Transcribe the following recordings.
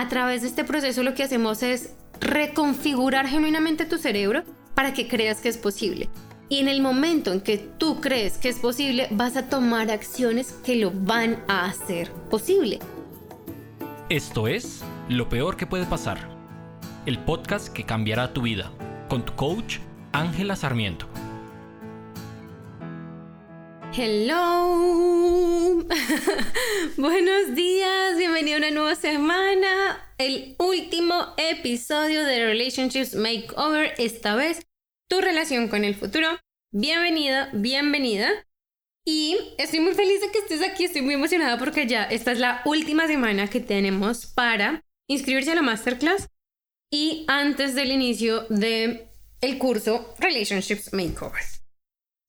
a través de este proceso lo que hacemos es reconfigurar genuinamente tu cerebro para que creas que es posible. Y en el momento en que tú crees que es posible, vas a tomar acciones que lo van a hacer posible. Esto es Lo Peor que puede pasar, el podcast que cambiará tu vida, con tu coach Ángela Sarmiento. Hello. Buenos días, bienvenido a una nueva semana. El último episodio de Relationships Makeover, esta vez tu relación con el futuro. Bienvenida, bienvenida. Y estoy muy feliz de que estés aquí, estoy muy emocionada porque ya esta es la última semana que tenemos para inscribirse a la masterclass y antes del inicio de el curso Relationships Makeover.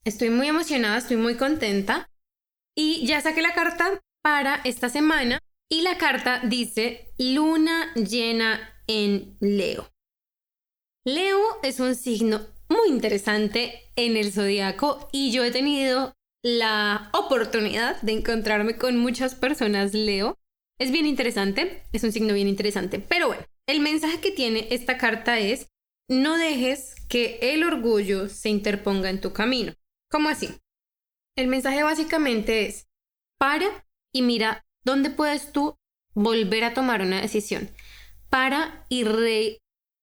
Estoy muy emocionada, estoy muy contenta y ya saqué la carta para esta semana y la carta dice luna llena en Leo. Leo es un signo muy interesante en el zodiaco y yo he tenido la oportunidad de encontrarme con muchas personas Leo. Es bien interesante, es un signo bien interesante. Pero bueno, el mensaje que tiene esta carta es no dejes que el orgullo se interponga en tu camino. ¿Cómo así? El mensaje básicamente es para y mira dónde puedes tú volver a tomar una decisión. Para y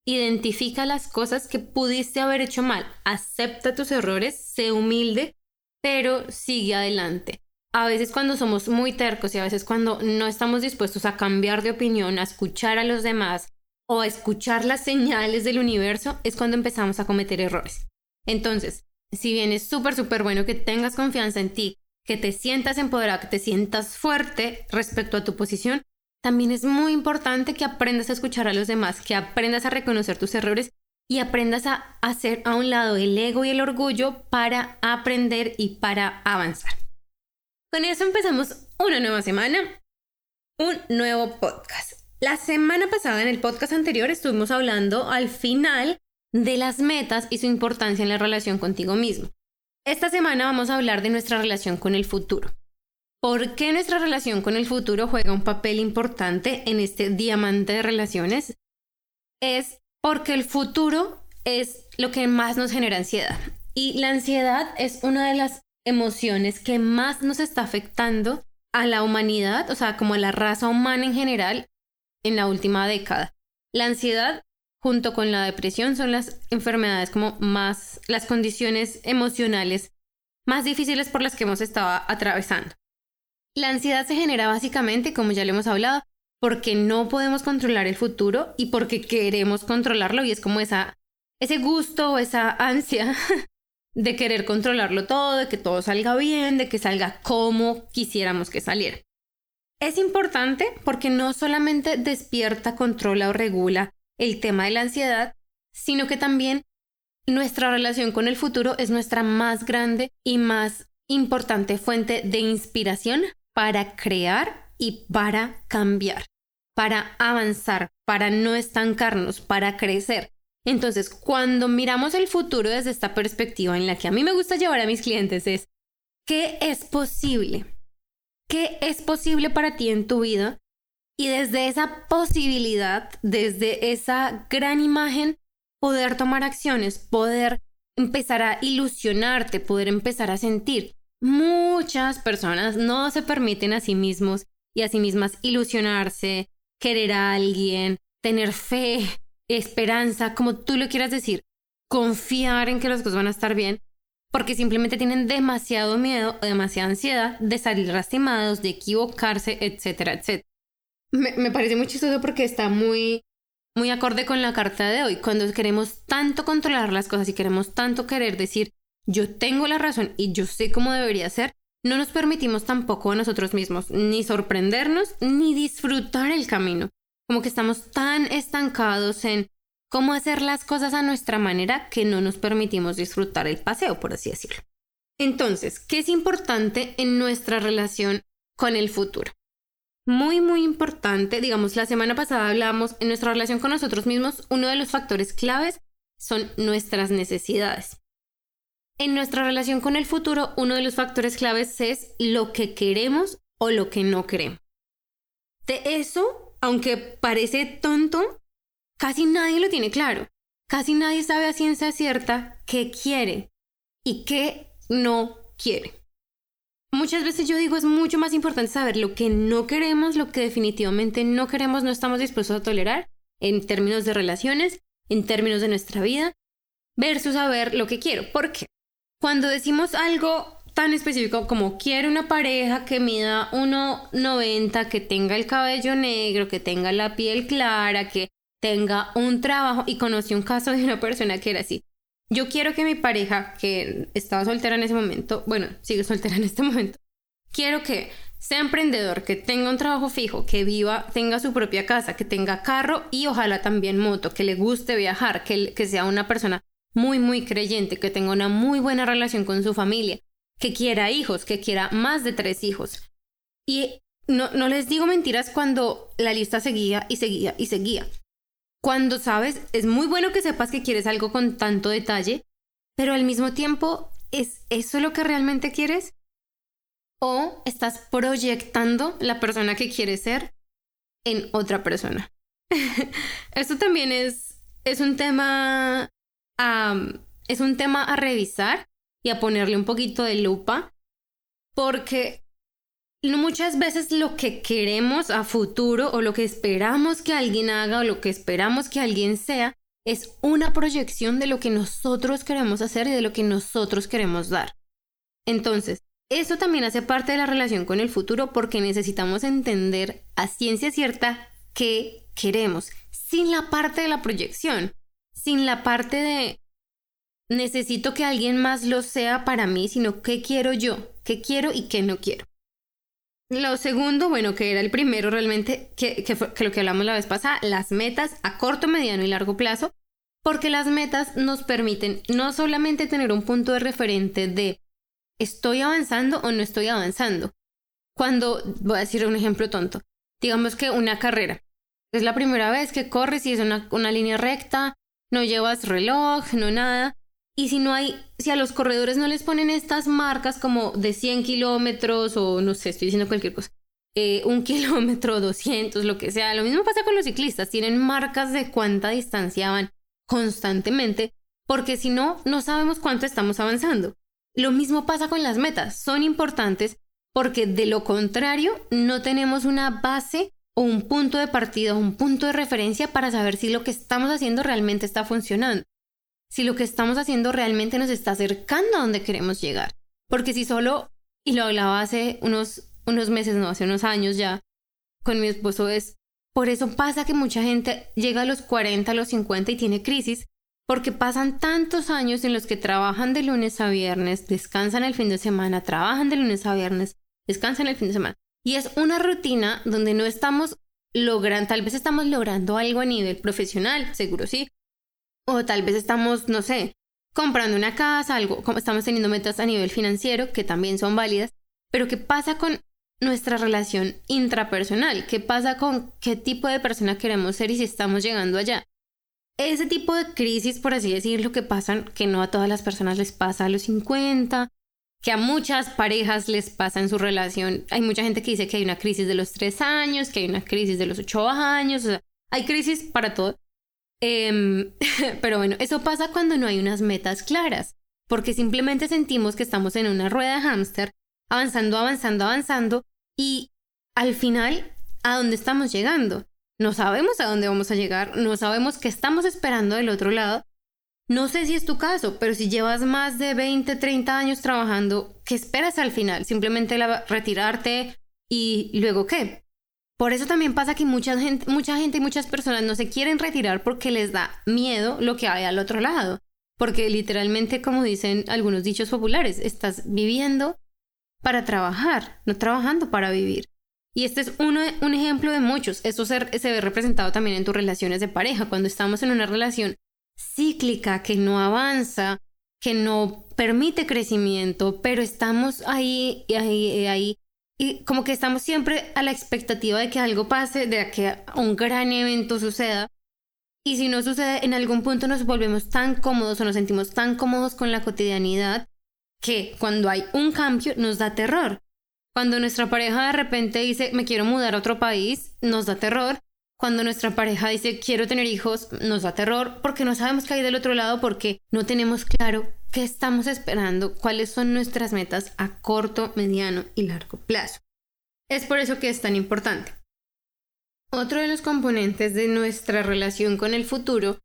Identifica las cosas que pudiste haber hecho mal, acepta tus errores, sé humilde, pero sigue adelante. A veces cuando somos muy tercos y a veces cuando no estamos dispuestos a cambiar de opinión, a escuchar a los demás o a escuchar las señales del universo, es cuando empezamos a cometer errores. Entonces, si bien es súper, súper bueno que tengas confianza en ti, que te sientas empoderado, que te sientas fuerte respecto a tu posición, también es muy importante que aprendas a escuchar a los demás, que aprendas a reconocer tus errores y aprendas a hacer a un lado el ego y el orgullo para aprender y para avanzar. Con eso empezamos una nueva semana, un nuevo podcast. La semana pasada en el podcast anterior estuvimos hablando al final de las metas y su importancia en la relación contigo mismo. Esta semana vamos a hablar de nuestra relación con el futuro. ¿Por qué nuestra relación con el futuro juega un papel importante en este diamante de relaciones? Es porque el futuro es lo que más nos genera ansiedad. Y la ansiedad es una de las emociones que más nos está afectando a la humanidad, o sea, como a la raza humana en general, en la última década. La ansiedad, junto con la depresión, son las enfermedades como más, las condiciones emocionales más difíciles por las que hemos estado atravesando. La ansiedad se genera básicamente, como ya lo hemos hablado, porque no podemos controlar el futuro y porque queremos controlarlo y es como esa, ese gusto o esa ansia de querer controlarlo todo, de que todo salga bien, de que salga como quisiéramos que saliera. Es importante porque no solamente despierta, controla o regula el tema de la ansiedad, sino que también nuestra relación con el futuro es nuestra más grande y más importante fuente de inspiración para crear y para cambiar, para avanzar, para no estancarnos, para crecer. Entonces, cuando miramos el futuro desde esta perspectiva en la que a mí me gusta llevar a mis clientes es, ¿qué es posible? ¿Qué es posible para ti en tu vida? Y desde esa posibilidad, desde esa gran imagen, poder tomar acciones, poder empezar a ilusionarte, poder empezar a sentir. Muchas personas no se permiten a sí mismos y a sí mismas ilusionarse, querer a alguien, tener fe, esperanza, como tú lo quieras decir, confiar en que las cosas van a estar bien, porque simplemente tienen demasiado miedo o demasiada ansiedad de salir lastimados, de equivocarse, etcétera, etcétera. Me, me parece muy chistoso porque está muy, muy acorde con la carta de hoy. Cuando queremos tanto controlar las cosas y queremos tanto querer decir, yo tengo la razón y yo sé cómo debería ser, no nos permitimos tampoco a nosotros mismos ni sorprendernos ni disfrutar el camino. Como que estamos tan estancados en cómo hacer las cosas a nuestra manera que no nos permitimos disfrutar el paseo, por así decirlo. Entonces, ¿qué es importante en nuestra relación con el futuro? Muy, muy importante, digamos, la semana pasada hablamos en nuestra relación con nosotros mismos, uno de los factores claves son nuestras necesidades. En nuestra relación con el futuro, uno de los factores claves es lo que queremos o lo que no queremos. De eso aunque parece tonto, casi nadie lo tiene claro. Casi nadie sabe a ciencia cierta qué quiere y qué no quiere. Muchas veces yo digo es mucho más importante saber lo que no queremos, lo que definitivamente no queremos, no estamos dispuestos a tolerar en términos de relaciones, en términos de nuestra vida, versus saber lo que quiero. ¿Por qué? Cuando decimos algo tan específico como quiero una pareja que mida 1,90, que tenga el cabello negro, que tenga la piel clara, que tenga un trabajo, y conocí un caso de una persona que era así. Yo quiero que mi pareja, que estaba soltera en ese momento, bueno, sigue soltera en este momento, quiero que sea emprendedor, que tenga un trabajo fijo, que viva, tenga su propia casa, que tenga carro y ojalá también moto, que le guste viajar, que, que sea una persona muy, muy creyente, que tenga una muy buena relación con su familia, que quiera hijos, que quiera más de tres hijos. Y no, no les digo mentiras cuando la lista seguía y seguía y seguía. Cuando sabes, es muy bueno que sepas que quieres algo con tanto detalle, pero al mismo tiempo, ¿es eso lo que realmente quieres? ¿O estás proyectando la persona que quieres ser en otra persona? Esto también es, es un tema es un tema a revisar y a ponerle un poquito de lupa porque muchas veces lo que queremos a futuro o lo que esperamos que alguien haga o lo que esperamos que alguien sea es una proyección de lo que nosotros queremos hacer y de lo que nosotros queremos dar. Entonces, eso también hace parte de la relación con el futuro porque necesitamos entender a ciencia cierta qué queremos, sin la parte de la proyección, sin la parte de necesito que alguien más lo sea para mí, sino qué quiero yo, qué quiero y qué no quiero. Lo segundo, bueno, que era el primero realmente, que, que, fue, que lo que hablamos la vez pasada, las metas a corto, mediano y largo plazo, porque las metas nos permiten no solamente tener un punto de referente de estoy avanzando o no estoy avanzando. Cuando, voy a decir un ejemplo tonto, digamos que una carrera, es la primera vez que corres y es una, una línea recta, no llevas reloj, no nada, y si no hay, si a los corredores no les ponen estas marcas como de 100 kilómetros o no sé, estoy diciendo cualquier cosa, eh, un kilómetro, 200, lo que sea, lo mismo pasa con los ciclistas, tienen marcas de cuánta distancia van constantemente, porque si no, no sabemos cuánto estamos avanzando. Lo mismo pasa con las metas, son importantes porque de lo contrario no tenemos una base o un punto de partida, un punto de referencia para saber si lo que estamos haciendo realmente está funcionando si lo que estamos haciendo realmente nos está acercando a donde queremos llegar. Porque si solo, y lo hablaba hace unos, unos meses, no, hace unos años ya, con mi esposo es, por eso pasa que mucha gente llega a los 40, a los 50 y tiene crisis, porque pasan tantos años en los que trabajan de lunes a viernes, descansan el fin de semana, trabajan de lunes a viernes, descansan el fin de semana. Y es una rutina donde no estamos logrando, tal vez estamos logrando algo a nivel profesional, seguro sí, o tal vez estamos, no sé, comprando una casa, algo, estamos teniendo metas a nivel financiero que también son válidas, pero ¿qué pasa con nuestra relación intrapersonal? ¿Qué pasa con qué tipo de persona queremos ser y si estamos llegando allá? Ese tipo de crisis, por así decirlo, que pasan, que no a todas las personas les pasa a los 50, que a muchas parejas les pasa en su relación. Hay mucha gente que dice que hay una crisis de los 3 años, que hay una crisis de los 8 años, o sea, hay crisis para todo. Em, pero bueno, eso pasa cuando no hay unas metas claras, porque simplemente sentimos que estamos en una rueda de hámster, avanzando, avanzando, avanzando, y al final, ¿a dónde estamos llegando? No sabemos a dónde vamos a llegar, no sabemos qué estamos esperando del otro lado. No sé si es tu caso, pero si llevas más de 20, 30 años trabajando, ¿qué esperas al final? ¿Simplemente retirarte y luego qué? Por eso también pasa que mucha gente, y muchas personas no se quieren retirar porque les da miedo lo que hay al otro lado. Porque literalmente, como dicen algunos dichos populares, estás viviendo para trabajar, no trabajando para vivir. Y este es uno, un ejemplo de muchos. Esto se, se ve representado también en tus relaciones de pareja. Cuando estamos en una relación cíclica que no avanza, que no permite crecimiento, pero estamos ahí, ahí, ahí y como que estamos siempre a la expectativa de que algo pase, de que un gran evento suceda. Y si no sucede, en algún punto nos volvemos tan cómodos o nos sentimos tan cómodos con la cotidianidad que cuando hay un cambio nos da terror. Cuando nuestra pareja de repente dice me quiero mudar a otro país, nos da terror Cuando nuestra pareja dice quiero tener hijos, nos da terror porque no sabemos qué hay del otro lado porque no tenemos claro qué estamos esperando, cuáles son nuestras metas a corto, mediano y largo plazo. Es por eso que es tan importante. Otro de los componentes de nuestra relación con el futuro,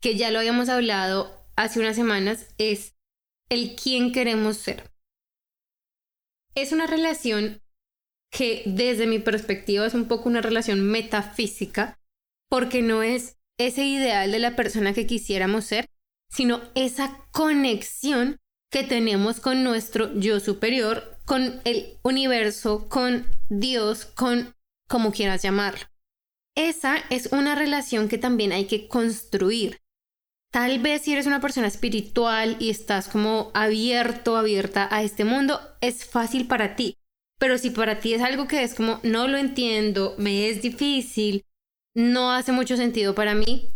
que ya lo habíamos hablado hace unas semanas, es el quién queremos ser. Es una relación que desde mi perspectiva es un poco una relación metafísica, porque no es ese ideal de la persona que quisiéramos ser, sino esa conexión que tenemos con nuestro yo superior, con el universo, con Dios, con como quieras llamarlo. Esa es una relación que también hay que construir. Tal vez si eres una persona espiritual y estás como abierto, abierta a este mundo, es fácil para ti. Pero si para ti es algo que es como no lo entiendo, me es difícil, no hace mucho sentido para mí,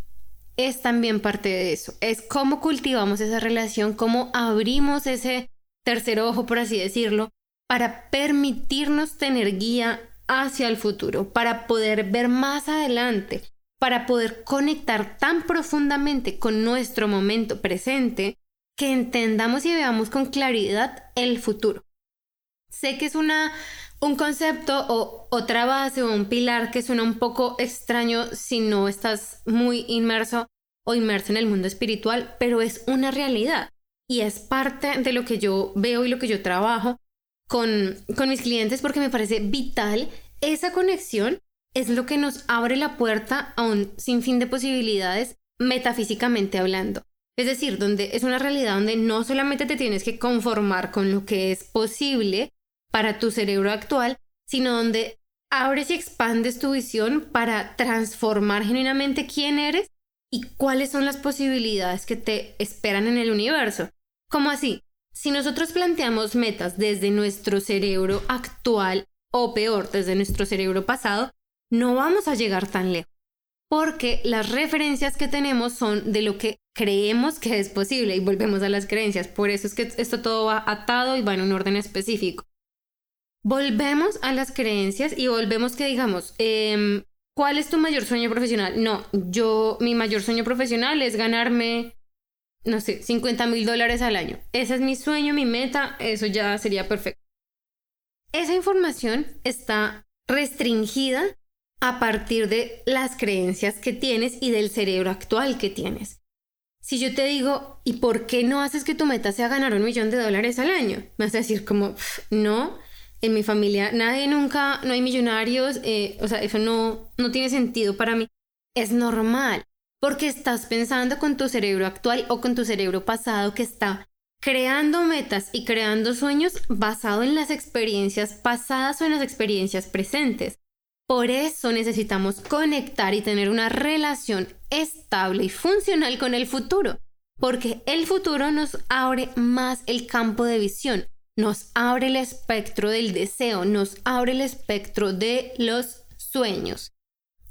es también parte de eso. Es cómo cultivamos esa relación, cómo abrimos ese tercer ojo, por así decirlo, para permitirnos tener guía hacia el futuro, para poder ver más adelante, para poder conectar tan profundamente con nuestro momento presente que entendamos y veamos con claridad el futuro. Sé que es una, un concepto o otra base o un pilar que suena un poco extraño si no estás muy inmerso o inmerso en el mundo espiritual, pero es una realidad y es parte de lo que yo veo y lo que yo trabajo con, con mis clientes porque me parece vital. Esa conexión es lo que nos abre la puerta a un sinfín de posibilidades metafísicamente hablando. Es decir, donde es una realidad donde no solamente te tienes que conformar con lo que es posible, para tu cerebro actual, sino donde abres y expandes tu visión para transformar genuinamente quién eres y cuáles son las posibilidades que te esperan en el universo. ¿Cómo así? Si nosotros planteamos metas desde nuestro cerebro actual o peor, desde nuestro cerebro pasado, no vamos a llegar tan lejos, porque las referencias que tenemos son de lo que creemos que es posible y volvemos a las creencias. Por eso es que esto todo va atado y va en un orden específico volvemos a las creencias y volvemos que digamos, em, ¿cuál es tu mayor sueño profesional? No, yo, mi mayor sueño profesional es ganarme, no sé, 50 mil dólares al año. Ese es mi sueño, mi meta, eso ya sería perfecto. Esa información está restringida a partir de las creencias que tienes y del cerebro actual que tienes. Si yo te digo, ¿y por qué no haces que tu meta sea ganar un millón de dólares al año? Me vas a decir como, no, en mi familia nadie nunca, no hay millonarios, eh, o sea, eso no, no tiene sentido para mí. Es normal, porque estás pensando con tu cerebro actual o con tu cerebro pasado que está creando metas y creando sueños basado en las experiencias pasadas o en las experiencias presentes. Por eso necesitamos conectar y tener una relación estable y funcional con el futuro, porque el futuro nos abre más el campo de visión, nos abre el espectro del deseo, nos abre el espectro de los sueños,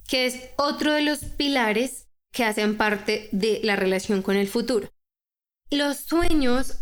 que es otro de los pilares que hacen parte de la relación con el futuro. Los sueños,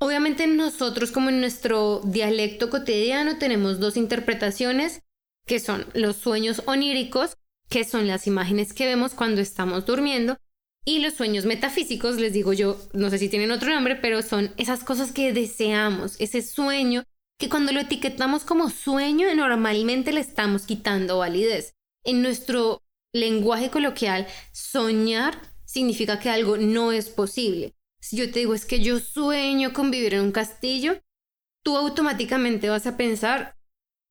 obviamente nosotros como en nuestro dialecto cotidiano tenemos dos interpretaciones, que son los sueños oníricos, que son las imágenes que vemos cuando estamos durmiendo, y los sueños metafísicos, les digo yo, no sé si tienen otro nombre, pero son esas cosas que deseamos, ese sueño que cuando lo etiquetamos como sueño normalmente le estamos quitando validez. En nuestro lenguaje coloquial, soñar significa que algo no es posible. Si yo te digo es que yo sueño con vivir en un castillo, tú automáticamente vas a pensar,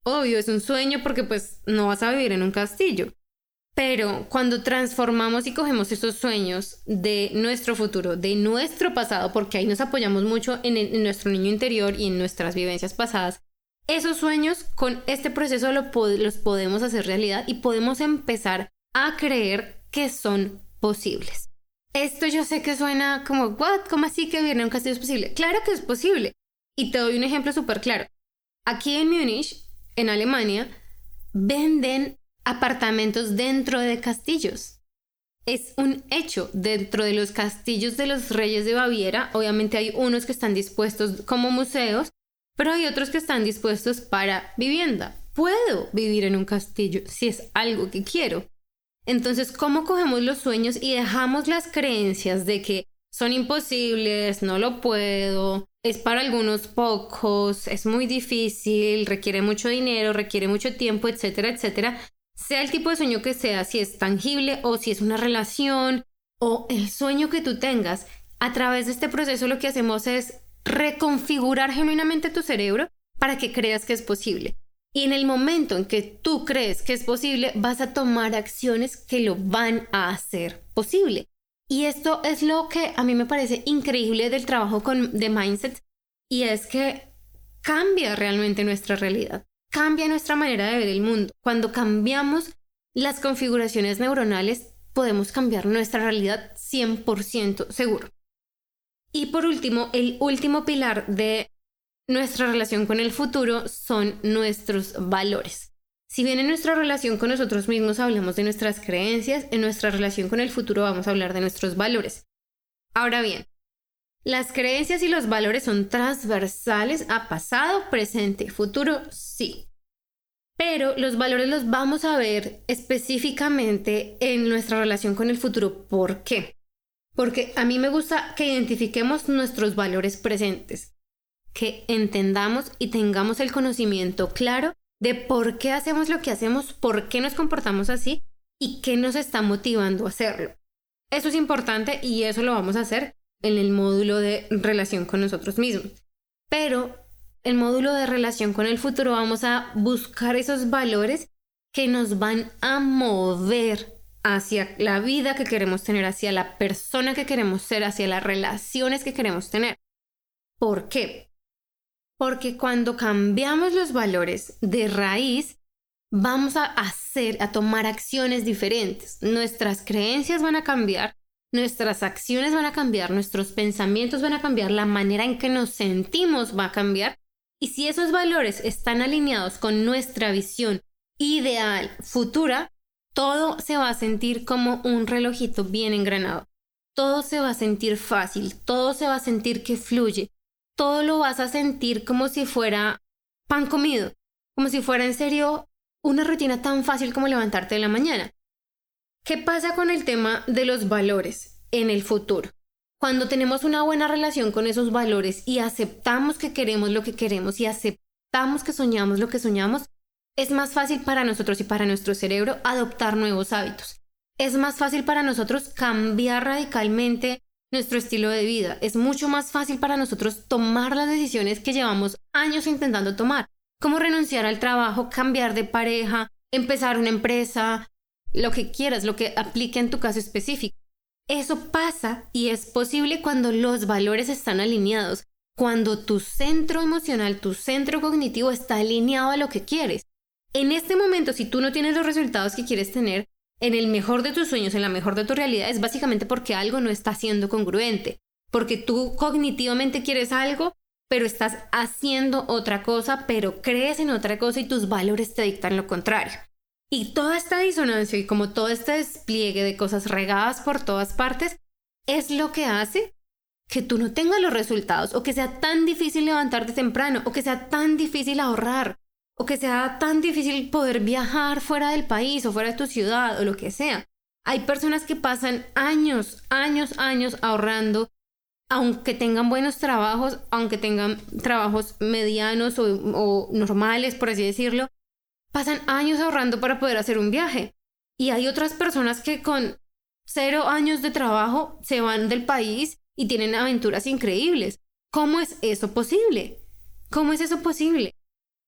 obvio, es un sueño porque pues no vas a vivir en un castillo. Pero cuando transformamos y cogemos esos sueños de nuestro futuro, de nuestro pasado, porque ahí nos apoyamos mucho en, nuestro niño interior y en nuestras vivencias pasadas, esos sueños con este proceso los podemos hacer realidad y podemos empezar a creer que son posibles. Esto yo sé que suena como, ¿what? ¿Cómo así que vivir un castillo es posible? Claro que es posible. Y te doy un ejemplo súper claro. Aquí en Múnich, en Alemania, venden apartamentos dentro de castillos. Es un hecho, dentro de los castillos de los reyes de Baviera, obviamente hay unos que están dispuestos como museos, pero hay otros que están dispuestos para vivienda. Puedo vivir en un castillo si es algo que quiero. Entonces, ¿cómo cogemos los sueños y dejamos las creencias de que son imposibles, no lo puedo, es para algunos pocos, es muy difícil, requiere mucho dinero, requiere mucho tiempo, etcétera, etcétera? Sea el tipo de sueño que sea, si es tangible o si es una relación o el sueño que tú tengas, a través de este proceso lo que hacemos es reconfigurar genuinamente tu cerebro para que creas que es posible. Y en el momento en que tú crees que es posible, vas a tomar acciones que lo van a hacer posible. Y esto es lo que a mí me parece increíble del trabajo con The Mindset y es que cambia realmente nuestra realidad, cambia nuestra manera de ver el mundo. Cuando cambiamos las configuraciones neuronales, podemos cambiar nuestra realidad 100% seguro. Y por último, el último pilar de nuestra relación con el futuro son nuestros valores. Si bien en nuestra relación con nosotros mismos hablamos de nuestras creencias, en nuestra relación con el futuro vamos a hablar de nuestros valores. Ahora bien, las creencias y los valores son transversales a pasado, presente futuro, sí. Pero los valores los vamos a ver específicamente en nuestra relación con el futuro. ¿Por qué? Porque a mí me gusta que identifiquemos nuestros valores presentes que entendamos y tengamos el conocimiento claro de por qué hacemos lo que hacemos, por qué nos comportamos así y qué nos está motivando a hacerlo. Eso es importante y eso lo vamos a hacer en el módulo de relación con nosotros mismos. Pero el módulo de relación con el futuro vamos a buscar esos valores que nos van a mover hacia la vida que queremos tener, hacia la persona que queremos ser, hacia las relaciones que queremos tener. ¿Por qué? Porque cuando cambiamos los valores de raíz, vamos a hacer, a tomar acciones diferentes. Nuestras creencias van a cambiar, nuestras acciones van a cambiar, nuestros pensamientos van a cambiar, la manera en que nos sentimos va a cambiar. Y si esos valores están alineados con nuestra visión ideal futura, todo se va a sentir como un relojito bien engranado. Todo se va a sentir fácil, todo se va a sentir que fluye, todo lo vas a sentir como si fuera pan comido, como si fuera en serio una rutina tan fácil como levantarte de la mañana. ¿Qué pasa con el tema de los valores en el futuro? Cuando tenemos una buena relación con esos valores y aceptamos que queremos lo que queremos y aceptamos que soñamos lo que soñamos, es más fácil para nosotros y para nuestro cerebro adoptar nuevos hábitos. Es más fácil para nosotros cambiar radicalmente nuestro estilo de vida. Es mucho más fácil para nosotros tomar las decisiones que llevamos años intentando tomar, como renunciar al trabajo, cambiar de pareja, empezar una empresa, lo que quieras, lo que aplique en tu caso específico. Eso pasa y es posible cuando los valores están alineados, cuando tu centro emocional, tu centro cognitivo está alineado a lo que quieres. En este momento, si tú no tienes los resultados que quieres tener, en el mejor de tus sueños, en la mejor de tu realidad, es básicamente porque algo no está siendo congruente, porque tú cognitivamente quieres algo, pero estás haciendo otra cosa, pero crees en otra cosa y tus valores te dictan lo contrario. Y toda esta disonancia y como todo este despliegue de cosas regadas por todas partes es lo que hace que tú no tengas los resultados o que sea tan difícil levantarte temprano o que sea tan difícil ahorrar o que sea tan difícil poder viajar fuera del país o fuera de tu ciudad o lo que sea. Hay personas que pasan años, años, años ahorrando, aunque tengan buenos trabajos, aunque tengan trabajos medianos o, o normales, por así decirlo, pasan años ahorrando para poder hacer un viaje. Y hay otras personas que con cero años de trabajo se van del país y tienen aventuras increíbles. ¿Cómo es eso posible? ¿Cómo es eso posible?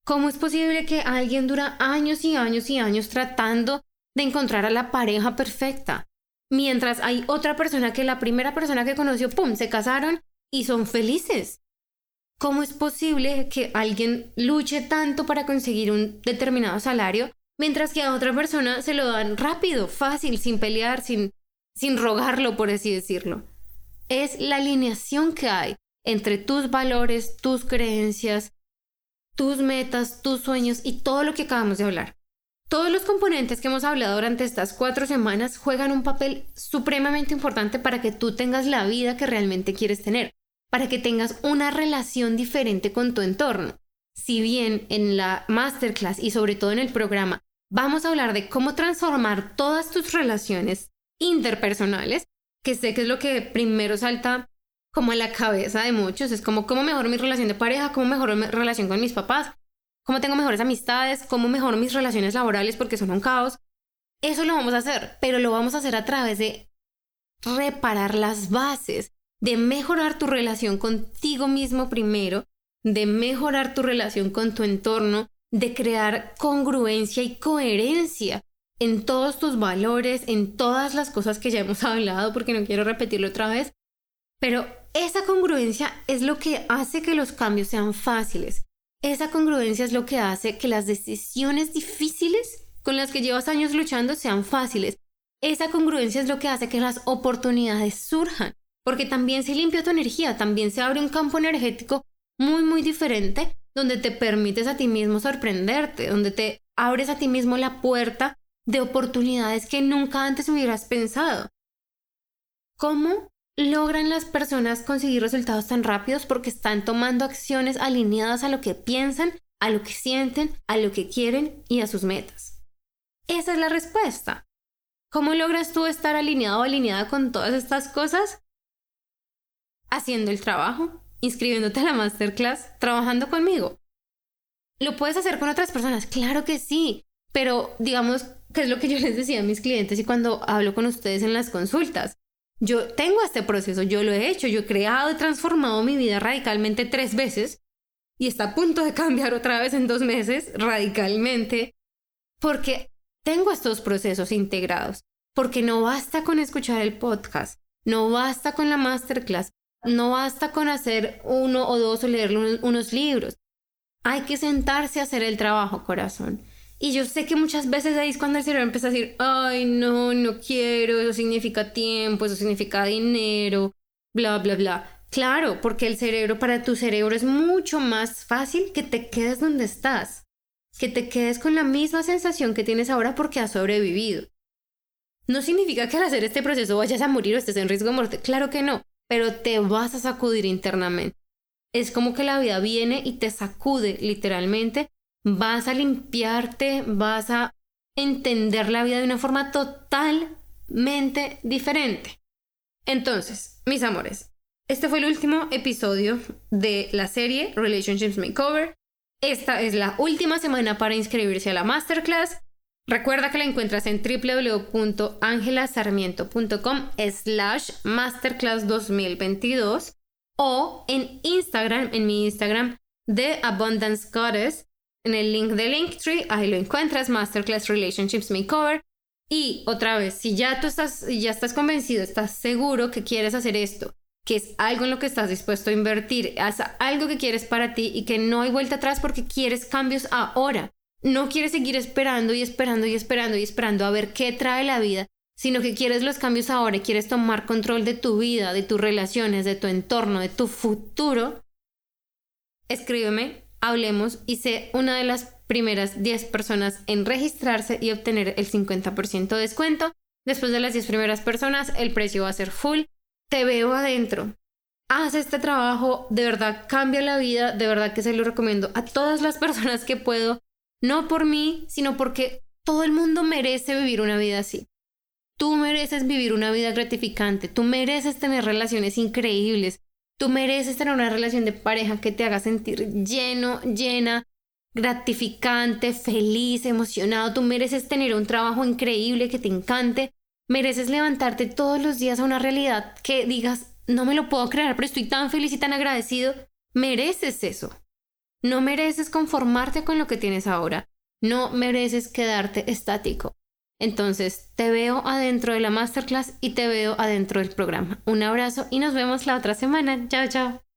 ¿Cómo es posible que alguien dura años y años y años tratando de encontrar a la pareja perfecta? Mientras hay otra persona que la primera persona que conoció, ¡pum!, se casaron y son felices. ¿Cómo es posible que alguien luche tanto para conseguir un determinado salario, mientras que a otra persona se lo dan rápido, fácil, sin pelear, sin, sin rogarlo, por así decirlo? Es la alineación que hay entre tus valores, tus creencias, tus metas, tus sueños y todo lo que acabamos de hablar. Todos los componentes que hemos hablado durante estas cuatro semanas juegan un papel supremamente importante para que tú tengas la vida que realmente quieres tener, para que tengas una relación diferente con tu entorno. Si bien en la masterclass y sobre todo en el programa vamos a hablar de cómo transformar todas tus relaciones interpersonales, que sé que es lo que primero salta como a la cabeza de muchos, es como cómo mejoro mi relación de pareja, cómo mejoro mi relación con mis papás, cómo tengo mejores amistades, cómo mejoro mis relaciones laborales porque son un caos. Eso lo vamos a hacer, pero lo vamos a hacer a través de reparar las bases, de mejorar tu relación contigo mismo primero, de mejorar tu relación con tu entorno, de crear congruencia y coherencia en todos tus valores, en todas las cosas que ya hemos hablado, porque no quiero repetirlo otra vez, pero esa congruencia es lo que hace que los cambios sean fáciles. Esa congruencia es lo que hace que las decisiones difíciles con las que llevas años luchando sean fáciles. Esa congruencia es lo que hace que las oportunidades surjan, porque también se limpia tu energía, también se abre un campo energético muy, muy diferente, donde te permites a ti mismo sorprenderte, donde te abres a ti mismo la puerta de oportunidades que nunca antes hubieras pensado. ¿Cómo logran las personas conseguir resultados tan rápidos? Porque están tomando acciones alineadas a lo que piensan, a lo que sienten, a lo que quieren y a sus metas. Esa es la respuesta. ¿Cómo logras tú estar alineado o alineada con todas estas cosas? Haciendo el trabajo, inscribiéndote a la masterclass, trabajando conmigo. ¿Lo puedes hacer con otras personas? Claro que sí, pero digamos que es lo que yo les decía a mis clientes y cuando hablo con ustedes en las consultas. Yo tengo este proceso, yo lo he hecho, yo he creado y transformado mi vida radicalmente tres veces y está a punto de cambiar otra vez en dos meses radicalmente porque tengo estos procesos integrados, porque no basta con escuchar el podcast, no basta con la masterclass, no basta con hacer uno o dos o leer unos libros. Hay que sentarse a hacer el trabajo, corazón. Y yo sé que muchas veces ahí es cuando el cerebro empieza a decir, ay, no, no quiero, eso significa tiempo, eso significa dinero, bla, bla, bla. Claro, porque el cerebro, para tu cerebro es mucho más fácil que te quedes donde estás, que te quedes con la misma sensación que tienes ahora porque has sobrevivido. No significa que al hacer este proceso vayas a morir o estés en riesgo de muerte, claro que no, pero te vas a sacudir internamente. Es como que la vida viene y te sacude literalmente, vas a limpiarte, vas a entender la vida de una forma totalmente diferente. Entonces, mis amores, este fue el último episodio de la serie Relationships Makeover. Esta es la última semana para inscribirse a la masterclass. Recuerda que la encuentras en www.angelasarmiento.com slash masterclass 2022 o en Instagram, en mi Instagram de Abundance Goddess, en el link de Linktree, ahí lo encuentras, Masterclass Relationships Makeover. Y otra vez, si ya tú estás, ya estás convencido, estás seguro que quieres hacer esto, que es algo en lo que estás dispuesto a invertir, haz algo que quieres para ti y que no hay vuelta atrás porque quieres cambios ahora. No quieres seguir esperando y esperando y esperando y esperando a ver qué trae la vida, sino que quieres los cambios ahora y quieres tomar control de tu vida, de tus relaciones, de tu entorno, de tu futuro, escríbeme, hablemos y sé una de las primeras 10 personas en registrarse y obtener el 50% de descuento. Después de las 10 primeras personas, el precio va a ser full. Te veo adentro. Haz este trabajo, de verdad cambia la vida, de verdad que se lo recomiendo a todas las personas que puedo no por mí, sino porque todo el mundo merece vivir una vida así. Tú mereces vivir una vida gratificante, tú mereces tener relaciones increíbles, tú mereces tener una relación de pareja que te haga sentir lleno, llena, gratificante, feliz, emocionado, tú mereces tener un trabajo increíble que te encante, mereces levantarte todos los días a una realidad que digas, no me lo puedo creer, pero estoy tan feliz y tan agradecido, mereces eso. No mereces conformarte con lo que tienes ahora. No mereces quedarte estático. Entonces, te veo adentro de la masterclass y te veo adentro del programa. Un abrazo y nos vemos la otra semana. Chao, chao.